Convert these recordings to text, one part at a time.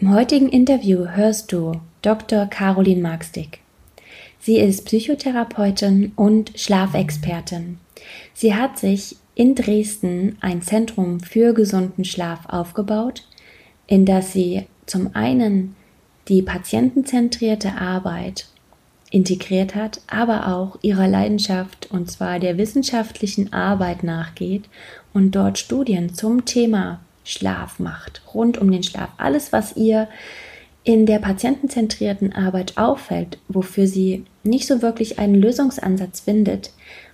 Im heutigen Interview hörst du Dr. Caroline Markstick. Sie ist Psychotherapeutin und Schlafexpertin. Sie hat sich in Dresden ein Zentrum für gesunden Schlaf aufgebaut, in das sie zum einen die patientenzentrierte Arbeit integriert hat, aber auch ihrer Leidenschaft und zwar der wissenschaftlichen Arbeit nachgeht und dort Studien zum Thema Schlaf macht, rund um den Schlaf. Alles, was ihr in der patientenzentrierten Arbeit auffällt, wofür sie nicht so wirklich einen Lösungsansatz findet,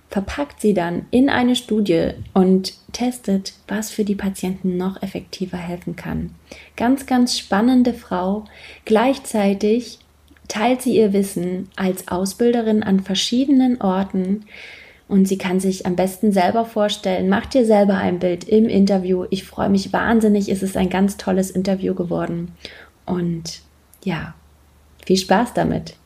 verpackt sie dann in eine Studie und testet, was für die Patienten noch effektiver helfen kann. Ganz, ganz spannende Frau. Gleichzeitig teilt sie ihr Wissen als Ausbilderin an verschiedenen Orten und sie kann sich am besten selber vorstellen. Macht dir selber ein Bild im Interview. Ich freue mich wahnsinnig. Es ist ein ganz tolles Interview geworden. Und ja, viel Spaß damit.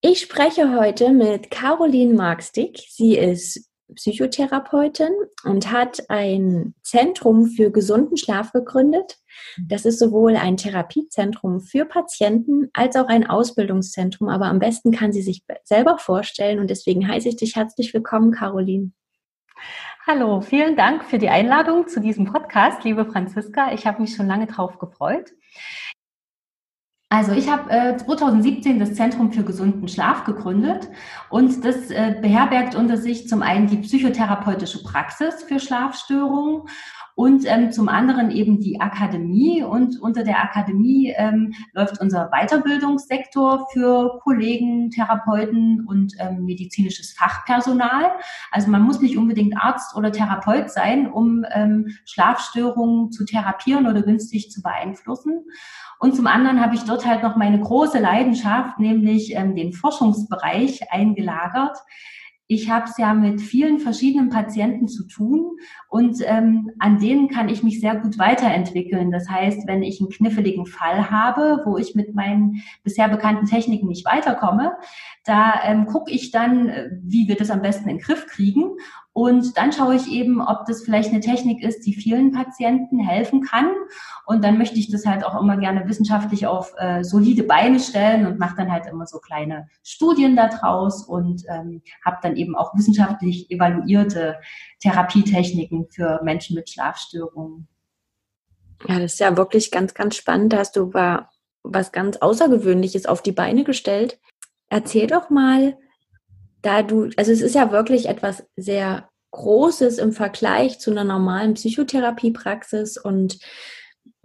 Ich spreche heute mit Caroline Markstick. Sie ist Psychotherapeutin und hat ein Zentrum für gesunden Schlaf gegründet. Das ist sowohl ein Therapiezentrum für Patienten als auch ein Ausbildungszentrum. Aber am besten kann sie sich selber vorstellen und deswegen heiße ich dich herzlich willkommen, Caroline. Hallo, vielen Dank für die Einladung zu diesem Podcast, liebe Franziska. Ich habe mich schon lange drauf gefreut. Also ich habe äh, 2017 das Zentrum für gesunden Schlaf gegründet und das äh, beherbergt unter sich zum einen die psychotherapeutische Praxis für Schlafstörungen und ähm, zum anderen eben die Akademie. Und unter der Akademie ähm, läuft unser Weiterbildungssektor für Kollegen, Therapeuten und ähm, medizinisches Fachpersonal. Also man muss nicht unbedingt Arzt oder Therapeut sein, um ähm, Schlafstörungen zu therapieren oder günstig zu beeinflussen. Und zum anderen habe ich dort halt noch meine große Leidenschaft, nämlich ähm, den Forschungsbereich eingelagert. Ich habe es ja mit vielen verschiedenen Patienten zu tun und ähm, an denen kann ich mich sehr gut weiterentwickeln. Das heißt, wenn ich einen kniffligen Fall habe, wo ich mit meinen bisher bekannten Techniken nicht weiterkomme, da ähm, gucke ich dann, äh, wie wir das am besten in den Griff kriegen und dann schaue ich eben, ob das vielleicht eine Technik ist, die vielen Patienten helfen kann. Und dann möchte ich das halt auch immer gerne wissenschaftlich auf äh, solide Beine stellen und mache dann halt immer so kleine Studien daraus und ähm, habe dann eben auch wissenschaftlich evaluierte Therapietechniken für Menschen mit Schlafstörungen. Ja, das ist ja wirklich ganz, ganz spannend. Da hast du was ganz Außergewöhnliches auf die Beine gestellt. Erzähl doch mal, da du, also es ist ja wirklich etwas sehr Großes im Vergleich zu einer normalen Psychotherapiepraxis und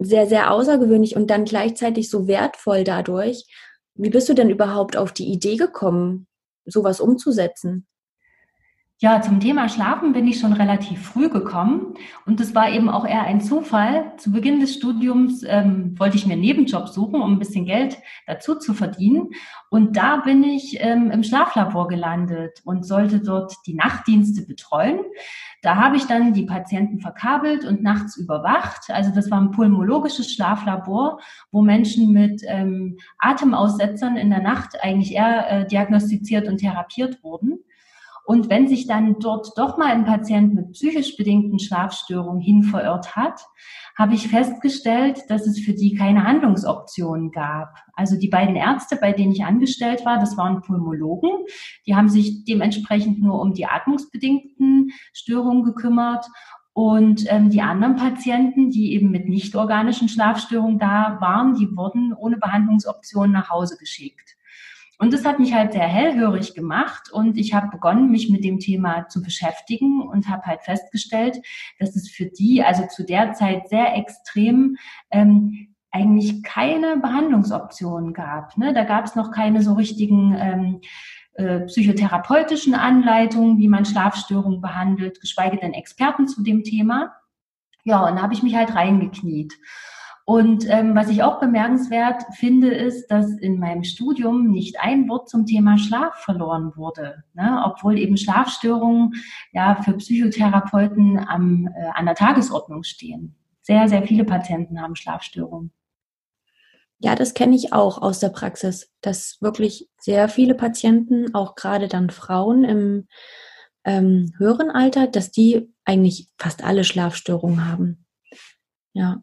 sehr, sehr außergewöhnlich und dann gleichzeitig so wertvoll dadurch. Wie bist du denn überhaupt auf die Idee gekommen, sowas umzusetzen? Ja, zum Thema Schlafen bin ich schon relativ früh gekommen und das war eben auch eher ein Zufall. Zu Beginn des Studiums ähm, wollte ich mir einen Nebenjob suchen, um ein bisschen Geld dazu zu verdienen und da bin ich ähm, im Schlaflabor gelandet und sollte dort die Nachtdienste betreuen. Da habe ich dann die Patienten verkabelt und nachts überwacht. Also das war ein pulmologisches Schlaflabor, wo Menschen mit ähm, Atemaussetzern in der Nacht eigentlich eher äh, diagnostiziert und therapiert wurden. Und wenn sich dann dort doch mal ein Patient mit psychisch bedingten Schlafstörungen hin verirrt hat, habe ich festgestellt, dass es für die keine Handlungsoptionen gab. Also die beiden Ärzte, bei denen ich angestellt war, das waren Pulmologen. Die haben sich dementsprechend nur um die atmungsbedingten Störungen gekümmert. Und ähm, die anderen Patienten, die eben mit nicht organischen Schlafstörungen da waren, die wurden ohne Behandlungsoptionen nach Hause geschickt. Und das hat mich halt sehr hellhörig gemacht und ich habe begonnen, mich mit dem Thema zu beschäftigen und habe halt festgestellt, dass es für die, also zu der Zeit sehr extrem, ähm, eigentlich keine Behandlungsoptionen gab. Ne? Da gab es noch keine so richtigen ähm, äh, psychotherapeutischen Anleitungen, wie man Schlafstörungen behandelt, geschweige denn Experten zu dem Thema. Ja, und da habe ich mich halt reingekniet. Und ähm, was ich auch bemerkenswert finde, ist, dass in meinem Studium nicht ein Wort zum Thema Schlaf verloren wurde, ne? obwohl eben Schlafstörungen ja für Psychotherapeuten am, äh, an der Tagesordnung stehen. Sehr, sehr viele Patienten haben Schlafstörungen. Ja, das kenne ich auch aus der Praxis, dass wirklich sehr viele Patienten, auch gerade dann Frauen im ähm, höheren Alter, dass die eigentlich fast alle Schlafstörungen haben. Ja.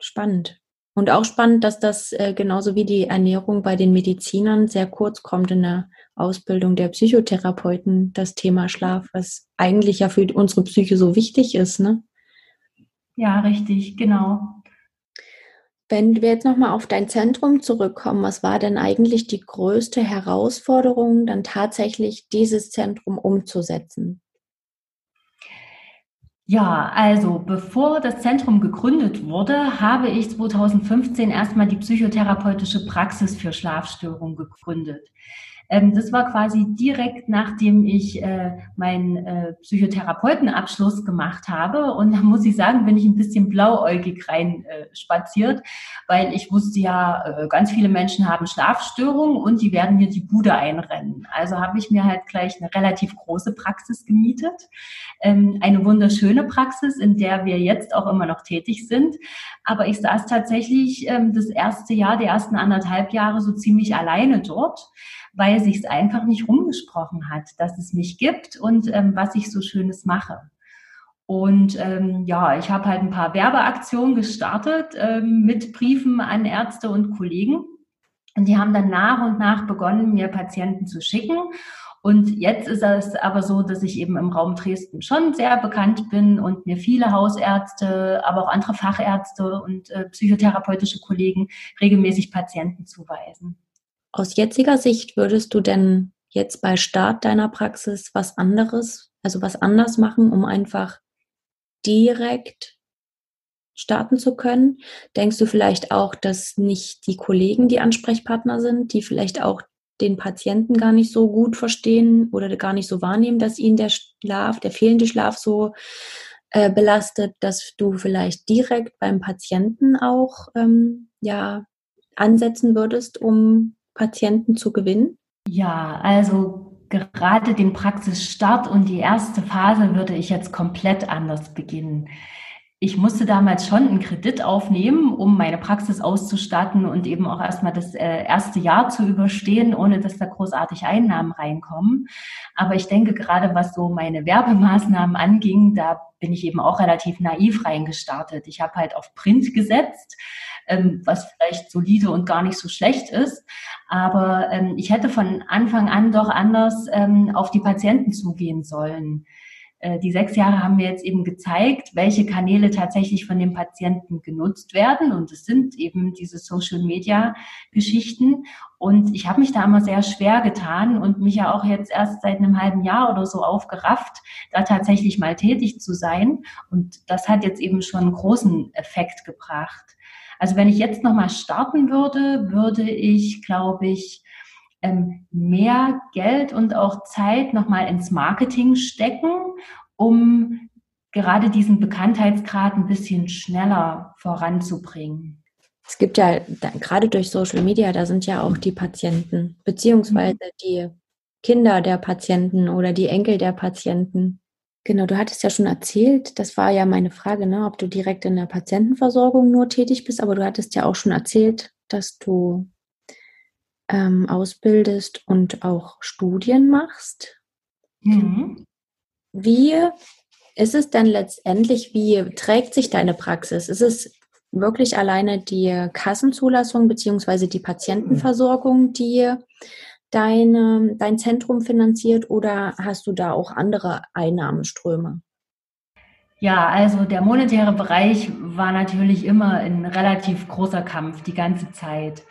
Spannend. Und auch spannend, dass das äh, genauso wie die Ernährung bei den Medizinern sehr kurz kommt in der Ausbildung der Psychotherapeuten, das Thema Schlaf, was eigentlich ja für unsere Psyche so wichtig ist, ne? Ja, richtig, genau. Wenn wir jetzt nochmal auf dein Zentrum zurückkommen, was war denn eigentlich die größte Herausforderung, dann tatsächlich dieses Zentrum umzusetzen? Ja, also bevor das Zentrum gegründet wurde, habe ich 2015 erstmal die psychotherapeutische Praxis für Schlafstörungen gegründet. Ähm, das war quasi direkt nachdem ich äh, meinen äh, Psychotherapeutenabschluss gemacht habe. Und da muss ich sagen, bin ich ein bisschen blauäugig rein äh, spaziert, weil ich wusste ja, äh, ganz viele Menschen haben Schlafstörungen und die werden mir die Bude einrennen. Also habe ich mir halt gleich eine relativ große Praxis gemietet. Ähm, eine wunderschöne Praxis, in der wir jetzt auch immer noch tätig sind. Aber ich saß tatsächlich ähm, das erste Jahr, die ersten anderthalb Jahre so ziemlich alleine dort weil sich es einfach nicht rumgesprochen hat, dass es mich gibt und ähm, was ich so Schönes mache. Und ähm, ja, ich habe halt ein paar Werbeaktionen gestartet ähm, mit Briefen an Ärzte und Kollegen. Und die haben dann nach und nach begonnen, mir Patienten zu schicken. Und jetzt ist es aber so, dass ich eben im Raum Dresden schon sehr bekannt bin und mir viele Hausärzte, aber auch andere Fachärzte und äh, psychotherapeutische Kollegen regelmäßig Patienten zuweisen. Aus jetziger Sicht würdest du denn jetzt bei Start deiner Praxis was anderes, also was anders machen, um einfach direkt starten zu können? Denkst du vielleicht auch, dass nicht die Kollegen die Ansprechpartner sind, die vielleicht auch den Patienten gar nicht so gut verstehen oder gar nicht so wahrnehmen, dass ihnen der Schlaf, der fehlende Schlaf so äh, belastet, dass du vielleicht direkt beim Patienten auch ähm, ja ansetzen würdest, um Patienten zu gewinnen? Ja, also gerade den Praxisstart und die erste Phase würde ich jetzt komplett anders beginnen. Ich musste damals schon einen Kredit aufnehmen, um meine Praxis auszustatten und eben auch erstmal das äh, erste Jahr zu überstehen, ohne dass da großartig Einnahmen reinkommen. Aber ich denke, gerade was so meine Werbemaßnahmen anging, da bin ich eben auch relativ naiv reingestartet. Ich habe halt auf Print gesetzt ähm, was vielleicht solide und gar nicht so schlecht ist. Aber ähm, ich hätte von Anfang an doch anders ähm, auf die Patienten zugehen sollen. Äh, die sechs Jahre haben mir jetzt eben gezeigt, welche Kanäle tatsächlich von den Patienten genutzt werden. Und es sind eben diese Social-Media-Geschichten. Und ich habe mich da immer sehr schwer getan und mich ja auch jetzt erst seit einem halben Jahr oder so aufgerafft, da tatsächlich mal tätig zu sein. Und das hat jetzt eben schon einen großen Effekt gebracht. Also wenn ich jetzt nochmal starten würde, würde ich, glaube ich, ähm, mehr Geld und auch Zeit nochmal ins Marketing stecken, um gerade diesen Bekanntheitsgrad ein bisschen schneller voranzubringen. Es gibt ja gerade durch Social Media, da sind ja auch die Patienten, beziehungsweise mhm. die Kinder der Patienten oder die Enkel der Patienten. Genau, du hattest ja schon erzählt, das war ja meine Frage, ne, ob du direkt in der Patientenversorgung nur tätig bist, aber du hattest ja auch schon erzählt, dass du ähm, ausbildest und auch Studien machst. Mhm. Wie ist es denn letztendlich, wie trägt sich deine Praxis? Ist es wirklich alleine die Kassenzulassung beziehungsweise die Patientenversorgung, die deine, dein Zentrum finanziert oder hast du da auch andere Einnahmenströme? Ja, also der monetäre Bereich war natürlich immer ein relativ großer Kampf die ganze Zeit.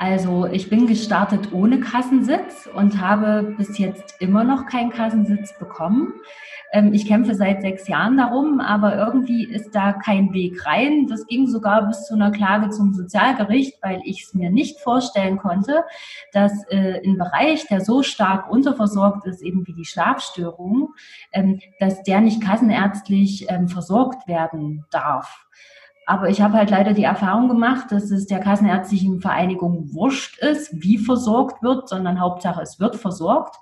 Also ich bin gestartet ohne Kassensitz und habe bis jetzt immer noch keinen Kassensitz bekommen. Ähm, ich kämpfe seit sechs Jahren darum, aber irgendwie ist da kein Weg rein. Das ging sogar bis zu einer Klage zum Sozialgericht, weil ich es mir nicht vorstellen konnte, dass äh, ein Bereich, der so stark unterversorgt ist, eben wie die Schlafstörung, ähm, dass der nicht kassenärztlich ähm, versorgt werden darf. Aber ich habe halt leider die Erfahrung gemacht, dass es der Kassenärztlichen Vereinigung wurscht ist, wie versorgt wird, sondern Hauptsache es wird versorgt.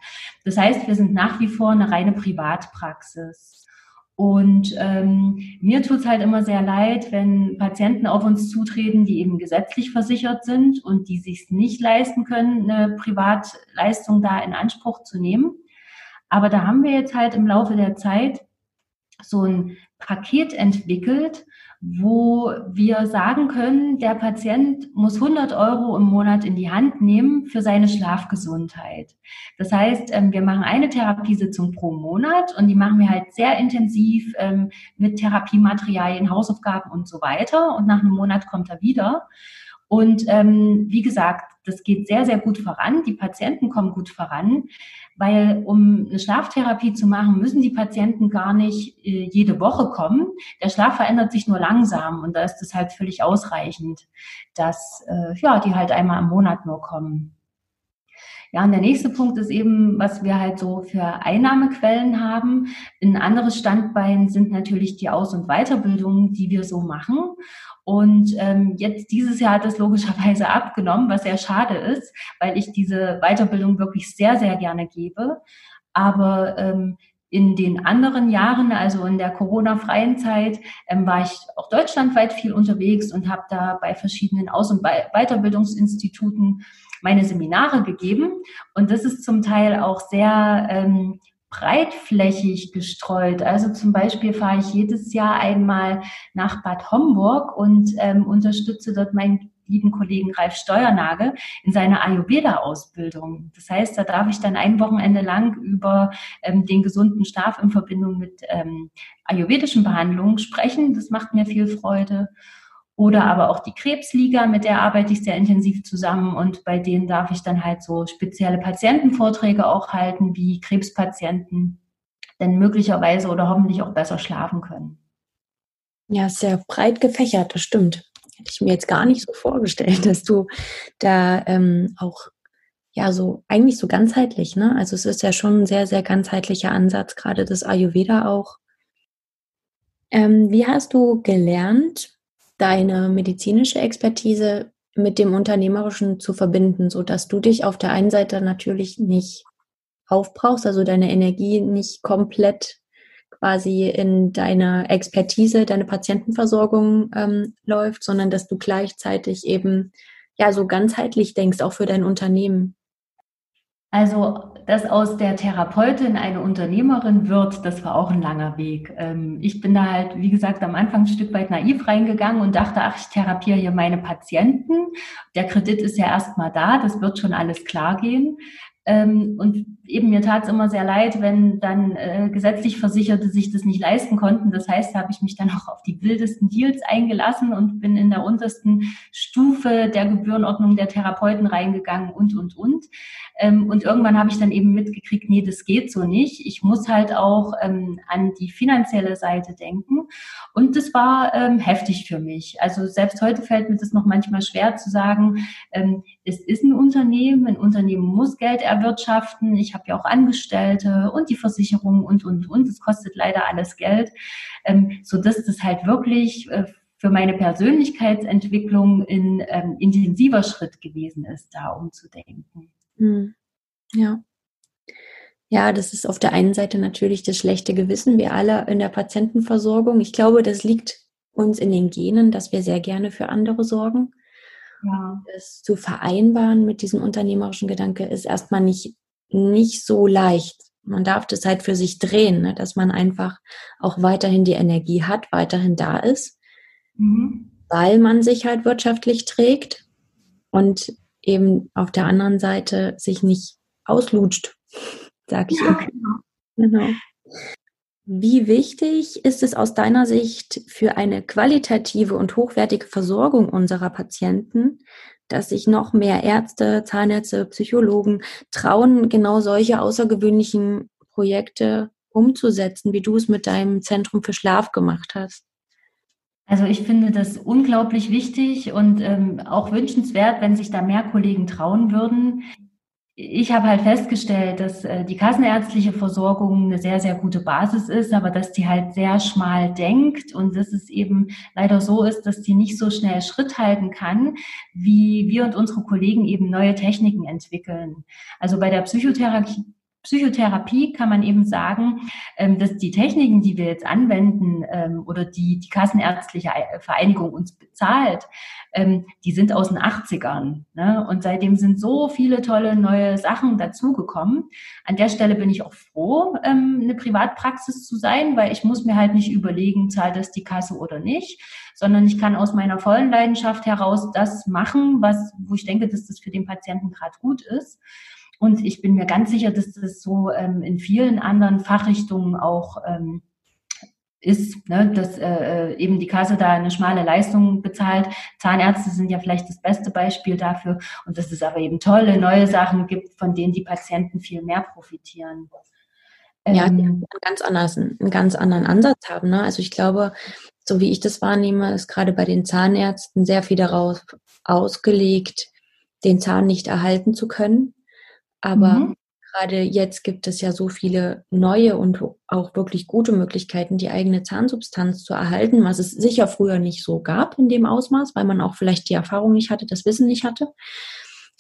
Das heißt, wir sind nach wie vor eine reine Privatpraxis. Und ähm, mir tut es halt immer sehr leid, wenn Patienten auf uns zutreten, die eben gesetzlich versichert sind und die sich nicht leisten können, eine Privatleistung da in Anspruch zu nehmen. Aber da haben wir jetzt halt im Laufe der Zeit so ein Paket entwickelt, wo wir sagen können, der Patient muss 100 Euro im Monat in die Hand nehmen für seine Schlafgesundheit. Das heißt, ähm, wir machen eine Therapiesitzung pro Monat und die machen wir halt sehr intensiv ähm, mit Therapiematerialien, Hausaufgaben und so weiter. Und nach einem Monat kommt er wieder. Und ähm, wie gesagt, das geht sehr, sehr gut voran. Die Patienten kommen gut voran weil um eine Schlaftherapie zu machen, müssen die Patienten gar nicht äh, jede Woche kommen. Der Schlaf verändert sich nur langsam und da ist es halt völlig ausreichend, dass äh, ja, die halt einmal im Monat nur kommen. Ja, und der nächste Punkt ist eben, was wir halt so für Einnahmequellen haben. Ein anderes Standbein sind natürlich die Aus- und Weiterbildungen, die wir so machen. Und ähm, jetzt dieses Jahr hat es logischerweise abgenommen, was sehr schade ist, weil ich diese Weiterbildung wirklich sehr, sehr gerne gebe. Aber ähm, in den anderen Jahren, also in der Corona-freien Zeit, ähm, war ich auch deutschlandweit viel unterwegs und habe da bei verschiedenen Aus- und Weiterbildungsinstituten meine Seminare gegeben. Und das ist zum Teil auch sehr ähm, breitflächig gestreut. Also zum Beispiel fahre ich jedes Jahr einmal nach Bad Homburg und ähm, unterstütze dort meinen lieben Kollegen Ralf Steuernagel in seiner Ayurveda-Ausbildung. Das heißt, da darf ich dann ein Wochenende lang über ähm, den gesunden Schlaf in Verbindung mit ähm, ayurvedischen Behandlungen sprechen. Das macht mir viel Freude. Oder aber auch die Krebsliga, mit der arbeite ich sehr intensiv zusammen und bei denen darf ich dann halt so spezielle Patientenvorträge auch halten, wie Krebspatienten denn möglicherweise oder hoffentlich auch besser schlafen können. Ja, sehr breit gefächert, das stimmt. Hätte ich mir jetzt gar nicht so vorgestellt, dass du da ähm, auch ja so eigentlich so ganzheitlich, ne? Also es ist ja schon ein sehr, sehr ganzheitlicher Ansatz, gerade das Ayurveda auch. Ähm, wie hast du gelernt, deine medizinische Expertise mit dem Unternehmerischen zu verbinden, so dass du dich auf der einen Seite natürlich nicht aufbrauchst, also deine Energie nicht komplett quasi in deine Expertise, deine Patientenversorgung ähm, läuft, sondern dass du gleichzeitig eben ja so ganzheitlich denkst, auch für dein Unternehmen. Also, dass aus der Therapeutin eine Unternehmerin wird, das war auch ein langer Weg. Ähm, ich bin da halt, wie gesagt, am Anfang ein Stück weit naiv reingegangen und dachte, ach, ich therapiere hier meine Patienten. Der Kredit ist ja erstmal da, das wird schon alles klar gehen. Ähm, und eben mir tat es immer sehr leid, wenn dann äh, gesetzlich Versicherte sich das nicht leisten konnten. Das heißt, habe ich mich dann auch auf die wildesten Deals eingelassen und bin in der untersten Stufe der Gebührenordnung der Therapeuten reingegangen und, und, und. Ähm, und irgendwann habe ich dann eben mitgekriegt, nee, das geht so nicht. Ich muss halt auch ähm, an die finanzielle Seite denken. Und das war ähm, heftig für mich. Also selbst heute fällt mir das noch manchmal schwer zu sagen, ähm, es ist ein Unternehmen, ein Unternehmen muss Geld erwirtschaften. Ich habe ja auch Angestellte und die Versicherung und, und, und. Es kostet leider alles Geld, ähm, so dass das halt wirklich äh, für meine Persönlichkeitsentwicklung ein ähm, intensiver Schritt gewesen ist, da umzudenken. Hm. Ja. Ja, das ist auf der einen Seite natürlich das schlechte Gewissen, wir alle in der Patientenversorgung. Ich glaube, das liegt uns in den Genen, dass wir sehr gerne für andere sorgen. Ja. Das zu vereinbaren mit diesem unternehmerischen Gedanke ist erstmal nicht, nicht so leicht. Man darf das halt für sich drehen, ne? dass man einfach auch weiterhin die Energie hat, weiterhin da ist, mhm. weil man sich halt wirtschaftlich trägt und eben auf der anderen Seite sich nicht auslutscht, sag ich ja. Genau. genau. Wie wichtig ist es aus deiner Sicht für eine qualitative und hochwertige Versorgung unserer Patienten, dass sich noch mehr Ärzte, Zahnärzte, Psychologen trauen, genau solche außergewöhnlichen Projekte umzusetzen, wie du es mit deinem Zentrum für Schlaf gemacht hast? Also ich finde das unglaublich wichtig und ähm, auch wünschenswert, wenn sich da mehr Kollegen trauen würden. Ich habe halt festgestellt, dass äh, die kassenärztliche Versorgung eine sehr, sehr gute Basis ist, aber dass die halt sehr schmal denkt und dass es eben leider so ist, dass die nicht so schnell Schritt halten kann, wie wir und unsere Kollegen eben neue Techniken entwickeln. Also bei der Psychotherapie Psychotherapie kann man eben sagen, ähm, dass die Techniken, die wir jetzt anwenden ähm, oder die die Kassenärztliche Vereinigung uns bezahlt, ähm, die sind aus den 80ern. Ne? Und seitdem sind so viele tolle neue Sachen dazugekommen. An der Stelle bin ich auch froh, eine Privatpraxis zu sein, weil ich muss mir halt nicht überlegen, zahlt das die Kasse oder nicht, sondern ich kann aus meiner vollen Leidenschaft heraus das machen, was, wo ich denke, dass das für den Patienten gerade gut ist. Und ich bin mir ganz sicher, dass das so ähm, in vielen anderen Fachrichtungen auch ähm, ist, ne, dass äh, äh, eben die Kasse da eine schmale Leistung bezahlt. Zahnärzte sind ja vielleicht das beste Beispiel dafür und dass es aber eben tolle neue Sachen gibt, von denen die Patienten viel mehr profitieren. Ja, die ähm, einen ganz anders, einen ganz anderen Ansatz haben. Ne? Also ich glaube, so wie ich das wahrnehme, ist gerade bei den Zahnärzten sehr viel darauf ausgelegt, den Zahn nicht erhalten zu können, aber mhm. gerade jetzt gibt es ja so viele neue und auch wirklich gute Möglichkeiten, die eigene Zahnsubstanz zu erhalten, was es sicher früher nicht so gab in dem Ausmaß, weil man auch vielleicht die Erfahrung nicht hatte, das Wissen nicht hatte.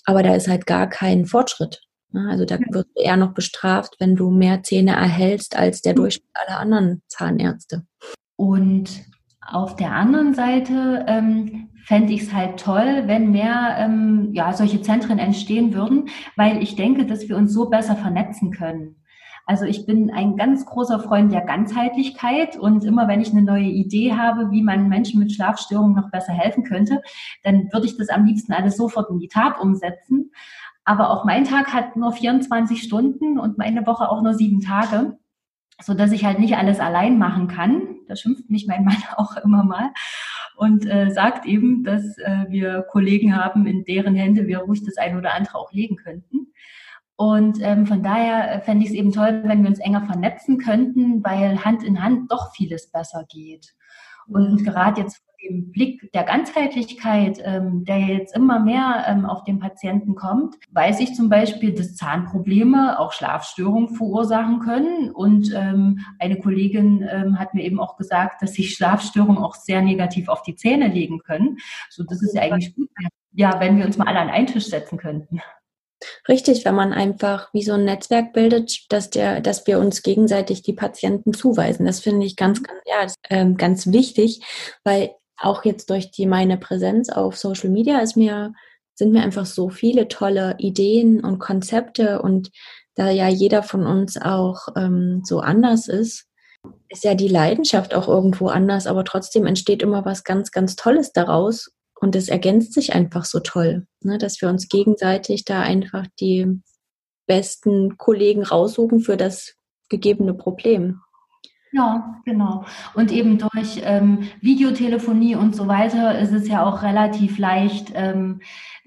Aber da ist halt gar kein Fortschritt. Ne? Also da wirst du eher noch bestraft, wenn du mehr Zähne erhältst als der mhm. Durchschnitt aller anderen Zahnärzte. Und auf der anderen Seite ähm, fände ich es halt toll, wenn mehr ähm, ja, solche Zentren entstehen würden, weil ich denke, dass wir uns so besser vernetzen können. Also ich bin ein ganz großer Freund der Ganzheitlichkeit und immer wenn ich eine neue Idee habe, wie man Menschen mit Schlafstörungen noch besser helfen könnte, dann würde ich das am liebsten alles sofort in die Tat umsetzen. Aber auch mein Tag hat nur 24 Stunden und meine Woche auch nur sieben Tage so dass ich halt nicht alles allein machen kann. Da schimpft mich mein Mann auch immer mal und äh, sagt eben, dass äh, wir Kollegen haben, in deren Hände wir ruhig das eine oder andere auch legen könnten. Und ähm, von daher äh, fände ich es eben toll, wenn wir uns enger vernetzen könnten, weil Hand in Hand doch vieles besser geht. Und mhm. gerade jetzt dem Blick der Ganzheitlichkeit, ähm, der jetzt immer mehr ähm, auf den Patienten kommt, weiß ich zum Beispiel, dass Zahnprobleme auch Schlafstörungen verursachen können. Und ähm, eine Kollegin ähm, hat mir eben auch gesagt, dass sich Schlafstörungen auch sehr negativ auf die Zähne legen können. So, das ist ja eigentlich gut, ja, wenn wir uns mal alle an einen Tisch setzen könnten. Richtig, wenn man einfach wie so ein Netzwerk bildet, dass der, dass wir uns gegenseitig die Patienten zuweisen. Das finde ich ganz, ganz, ja, ähm, ganz wichtig, weil auch jetzt durch die meine Präsenz auf Social Media ist mir, sind mir einfach so viele tolle Ideen und Konzepte und da ja jeder von uns auch ähm, so anders ist, ist ja die Leidenschaft auch irgendwo anders, aber trotzdem entsteht immer was ganz, ganz Tolles daraus und es ergänzt sich einfach so toll, ne, dass wir uns gegenseitig da einfach die besten Kollegen raussuchen für das gegebene Problem. Ja, genau. Und eben durch ähm, Videotelefonie und so weiter ist es ja auch relativ leicht, ähm,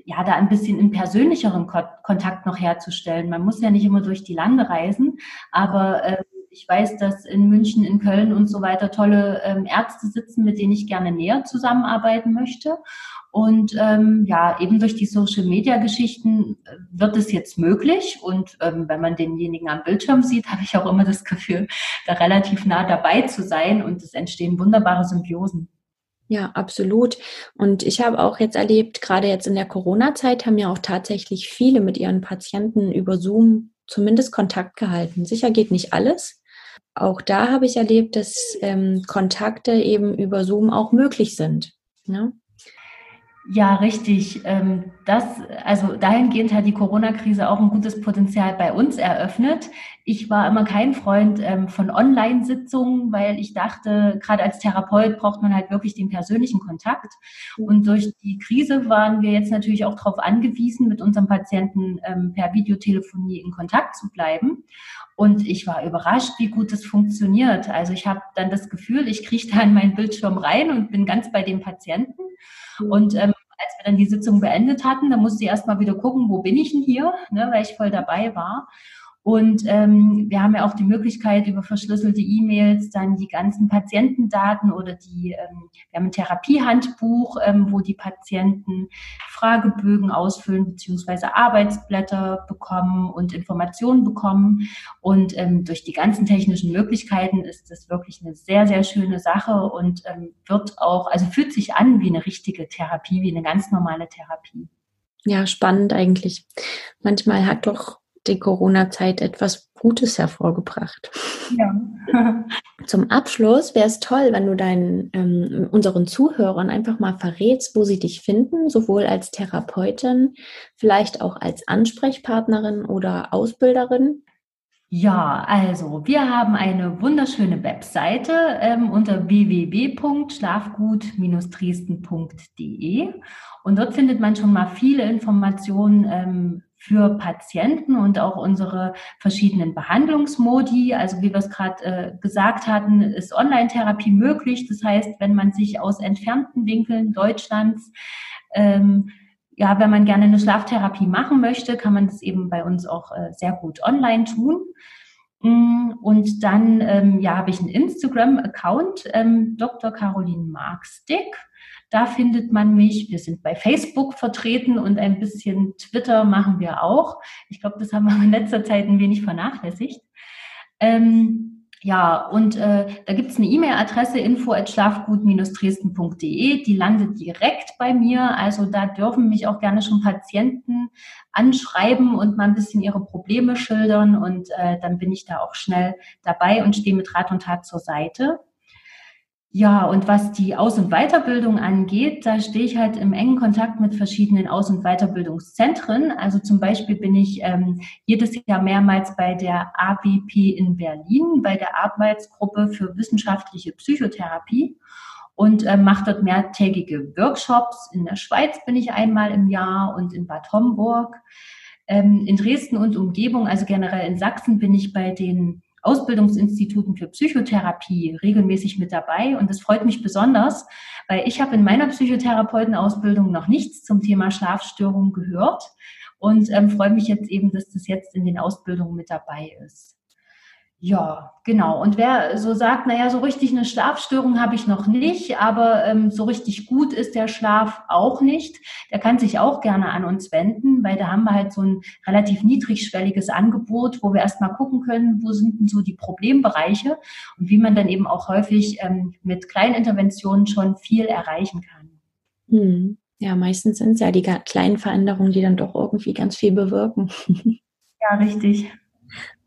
ja, da ein bisschen in persönlicheren Ko Kontakt noch herzustellen. Man muss ja nicht immer durch die Lande reisen, aber äh, ich weiß, dass in München, in Köln und so weiter tolle ähm, Ärzte sitzen, mit denen ich gerne näher zusammenarbeiten möchte. Und ähm, ja, eben durch die Social-Media-Geschichten äh, wird es jetzt möglich. Und ähm, wenn man denjenigen am Bildschirm sieht, habe ich auch immer das Gefühl, da relativ nah dabei zu sein. Und es entstehen wunderbare Symbiosen. Ja, absolut. Und ich habe auch jetzt erlebt, gerade jetzt in der Corona-Zeit haben ja auch tatsächlich viele mit ihren Patienten über Zoom zumindest Kontakt gehalten. Sicher geht nicht alles. Auch da habe ich erlebt, dass ähm, Kontakte eben über Zoom auch möglich sind. Ne? Ja, richtig. Ähm, das, also dahingehend hat die Corona-Krise auch ein gutes Potenzial bei uns eröffnet. Ich war immer kein Freund ähm, von Online-Sitzungen, weil ich dachte, gerade als Therapeut braucht man halt wirklich den persönlichen Kontakt. Und durch die Krise waren wir jetzt natürlich auch darauf angewiesen, mit unserem Patienten ähm, per Videotelefonie in Kontakt zu bleiben. Und ich war überrascht, wie gut das funktioniert. Also ich habe dann das Gefühl, ich kriege da in meinen Bildschirm rein und bin ganz bei dem Patienten. Und ähm, als wir dann die Sitzung beendet hatten, da musste ich erstmal wieder gucken, wo bin ich denn hier, ne, weil ich voll dabei war. Und ähm, wir haben ja auch die Möglichkeit, über verschlüsselte E-Mails dann die ganzen Patientendaten oder die, ähm, wir haben ein Therapiehandbuch, ähm, wo die Patienten Fragebögen ausfüllen beziehungsweise Arbeitsblätter bekommen und Informationen bekommen. Und ähm, durch die ganzen technischen Möglichkeiten ist das wirklich eine sehr, sehr schöne Sache und ähm, wird auch, also fühlt sich an wie eine richtige Therapie, wie eine ganz normale Therapie. Ja, spannend eigentlich. Manchmal hat doch die Corona-Zeit etwas Gutes hervorgebracht. Ja. Zum Abschluss wäre es toll, wenn du deinen ähm, unseren Zuhörern einfach mal verrätst, wo sie dich finden, sowohl als Therapeutin, vielleicht auch als Ansprechpartnerin oder Ausbilderin. Ja, also wir haben eine wunderschöne Webseite ähm, unter www.schlafgut-dresden.de und dort findet man schon mal viele Informationen ähm, für Patienten und auch unsere verschiedenen Behandlungsmodi. Also wie wir es gerade äh, gesagt hatten, ist Online-Therapie möglich. Das heißt, wenn man sich aus entfernten Winkeln Deutschlands ähm, ja, wenn man gerne eine Schlaftherapie machen möchte, kann man das eben bei uns auch äh, sehr gut online tun. Mm, und dann ähm, ja, habe ich einen Instagram-Account, ähm, Dr. Caroline Markstick. Da findet man mich. Wir sind bei Facebook vertreten und ein bisschen Twitter machen wir auch. Ich glaube, das haben wir in letzter Zeit ein wenig vernachlässigt. Ähm, ja, und äh, da gibt's eine E-Mail-Adresse info@schlafgut-dresden.de, die landet direkt bei mir. Also da dürfen mich auch gerne schon Patienten anschreiben und mal ein bisschen ihre Probleme schildern und äh, dann bin ich da auch schnell dabei und stehe mit Rat und Tat zur Seite. Ja, und was die Aus- und Weiterbildung angeht, da stehe ich halt im engen Kontakt mit verschiedenen Aus- und Weiterbildungszentren. Also zum Beispiel bin ich ähm, jedes Jahr mehrmals bei der ABP in Berlin, bei der Arbeitsgruppe für wissenschaftliche Psychotherapie und äh, mache dort mehrtägige Workshops. In der Schweiz bin ich einmal im Jahr und in Bad Homburg. Ähm, in Dresden und Umgebung, also generell in Sachsen, bin ich bei den Ausbildungsinstituten für Psychotherapie regelmäßig mit dabei. Und das freut mich besonders, weil ich habe in meiner Psychotherapeutenausbildung noch nichts zum Thema Schlafstörungen gehört und ähm, freue mich jetzt eben, dass das jetzt in den Ausbildungen mit dabei ist. Ja, genau. Und wer so sagt, naja, so richtig eine Schlafstörung habe ich noch nicht, aber ähm, so richtig gut ist der Schlaf auch nicht, der kann sich auch gerne an uns wenden, weil da haben wir halt so ein relativ niedrigschwelliges Angebot, wo wir erstmal gucken können, wo sind denn so die Problembereiche und wie man dann eben auch häufig ähm, mit kleinen Interventionen schon viel erreichen kann. Hm. Ja, meistens sind es ja die kleinen Veränderungen, die dann doch irgendwie ganz viel bewirken. Ja, richtig.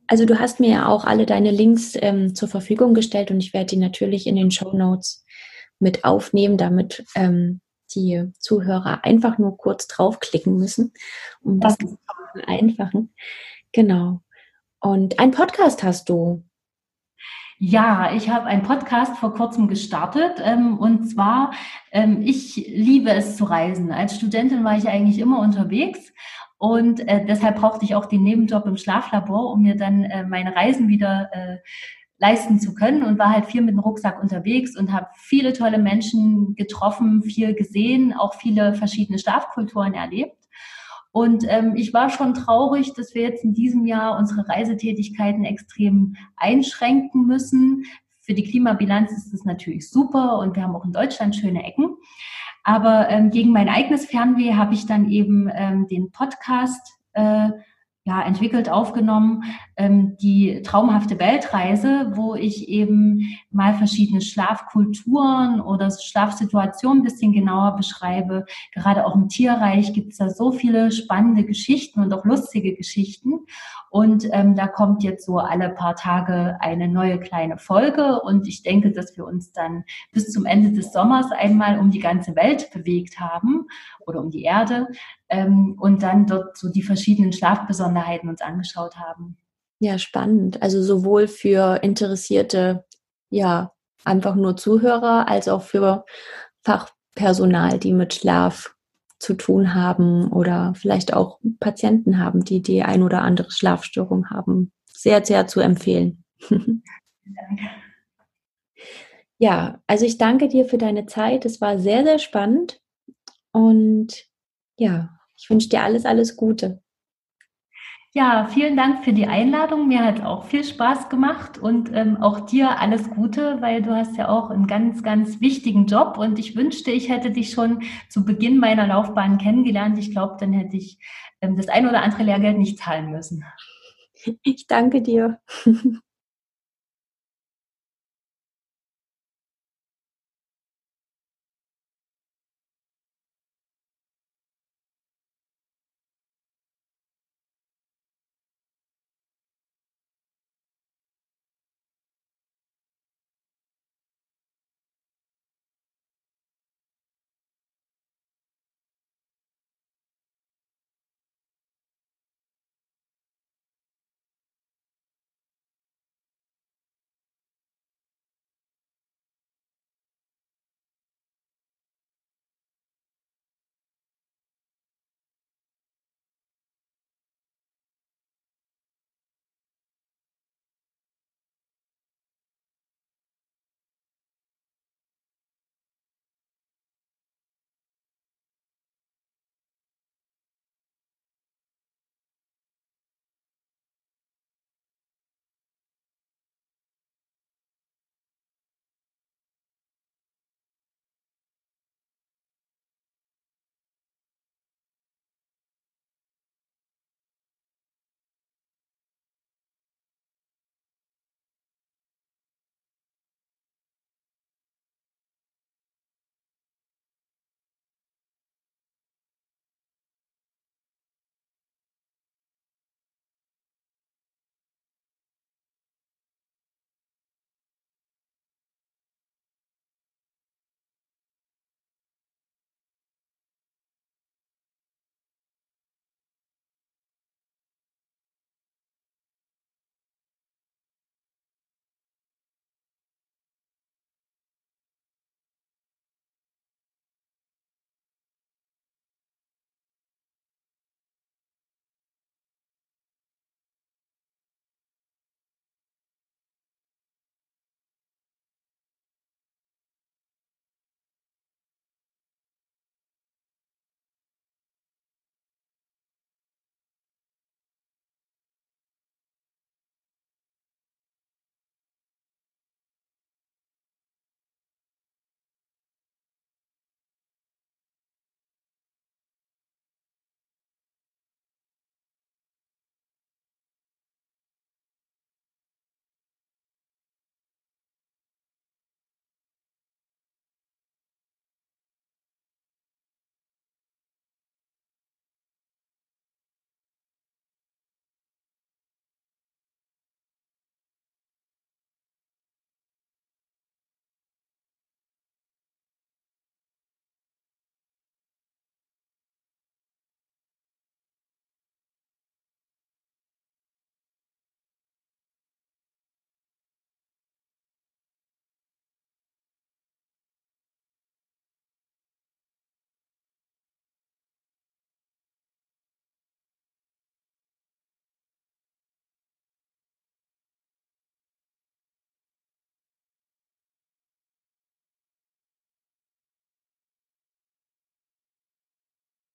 Also du hast mir ja auch alle deine Links ähm, zur Verfügung gestellt und ich werde die natürlich in den Show Notes mit aufnehmen, damit ähm, die Zuhörer einfach nur kurz draufklicken müssen, um das zu vereinfachen. Genau. Und ein Podcast hast du. Ja, ich habe einen Podcast vor kurzem gestartet ähm, und zwar, ähm, ich liebe es zu reisen. Als Studentin war ich eigentlich immer unterwegs und äh, deshalb brauchte ich auch den Nebenjob im Schlaflabor, um mir dann äh, meine Reisen wieder äh, leisten zu können und war halt viel mit dem Rucksack unterwegs und habe viele tolle Menschen getroffen, viel gesehen, auch viele verschiedene Schlafkulturen erlebt. Und ähm, ich war schon traurig, dass wir jetzt in diesem Jahr unsere Reisetätigkeiten extrem einschränken müssen. Für die Klimabilanz ist das natürlich super und wir haben auch in Deutschland schöne Ecken. Aber ähm, gegen mein eigenes Fernweh habe ich dann eben ähm, den Podcast äh, ja, entwickelt, aufgenommen, ähm, die traumhafte Weltreise, wo ich eben mal verschiedene Schlafkulturen oder Schlafsituationen ein bisschen genauer beschreibe. Gerade auch im Tierreich gibt es da so viele spannende Geschichten und auch lustige Geschichten. Und ähm, da kommt jetzt so alle paar Tage eine neue kleine Folge. Und ich denke, dass wir uns dann bis zum Ende des Sommers einmal um die ganze Welt bewegt haben oder um die Erde ähm, und dann dort so die verschiedenen Schlafbesonderheiten uns angeschaut haben. Ja, spannend. Also sowohl für interessierte, ja, einfach nur Zuhörer, als auch für Fachpersonal, die mit Schlaf zu tun haben oder vielleicht auch Patienten haben, die die ein oder andere Schlafstörung haben. Sehr, sehr zu empfehlen. Ja, also ich danke dir für deine Zeit. Es war sehr, sehr spannend. Und ja, ich wünsche dir alles, alles Gute. Ja, vielen Dank für die Einladung. Mir hat auch viel Spaß gemacht und ähm, auch dir alles Gute, weil du hast ja auch einen ganz, ganz wichtigen Job und ich wünschte, ich hätte dich schon zu Beginn meiner Laufbahn kennengelernt. Ich glaube, dann hätte ich ähm, das ein oder andere Lehrgeld nicht zahlen müssen. Ich danke dir.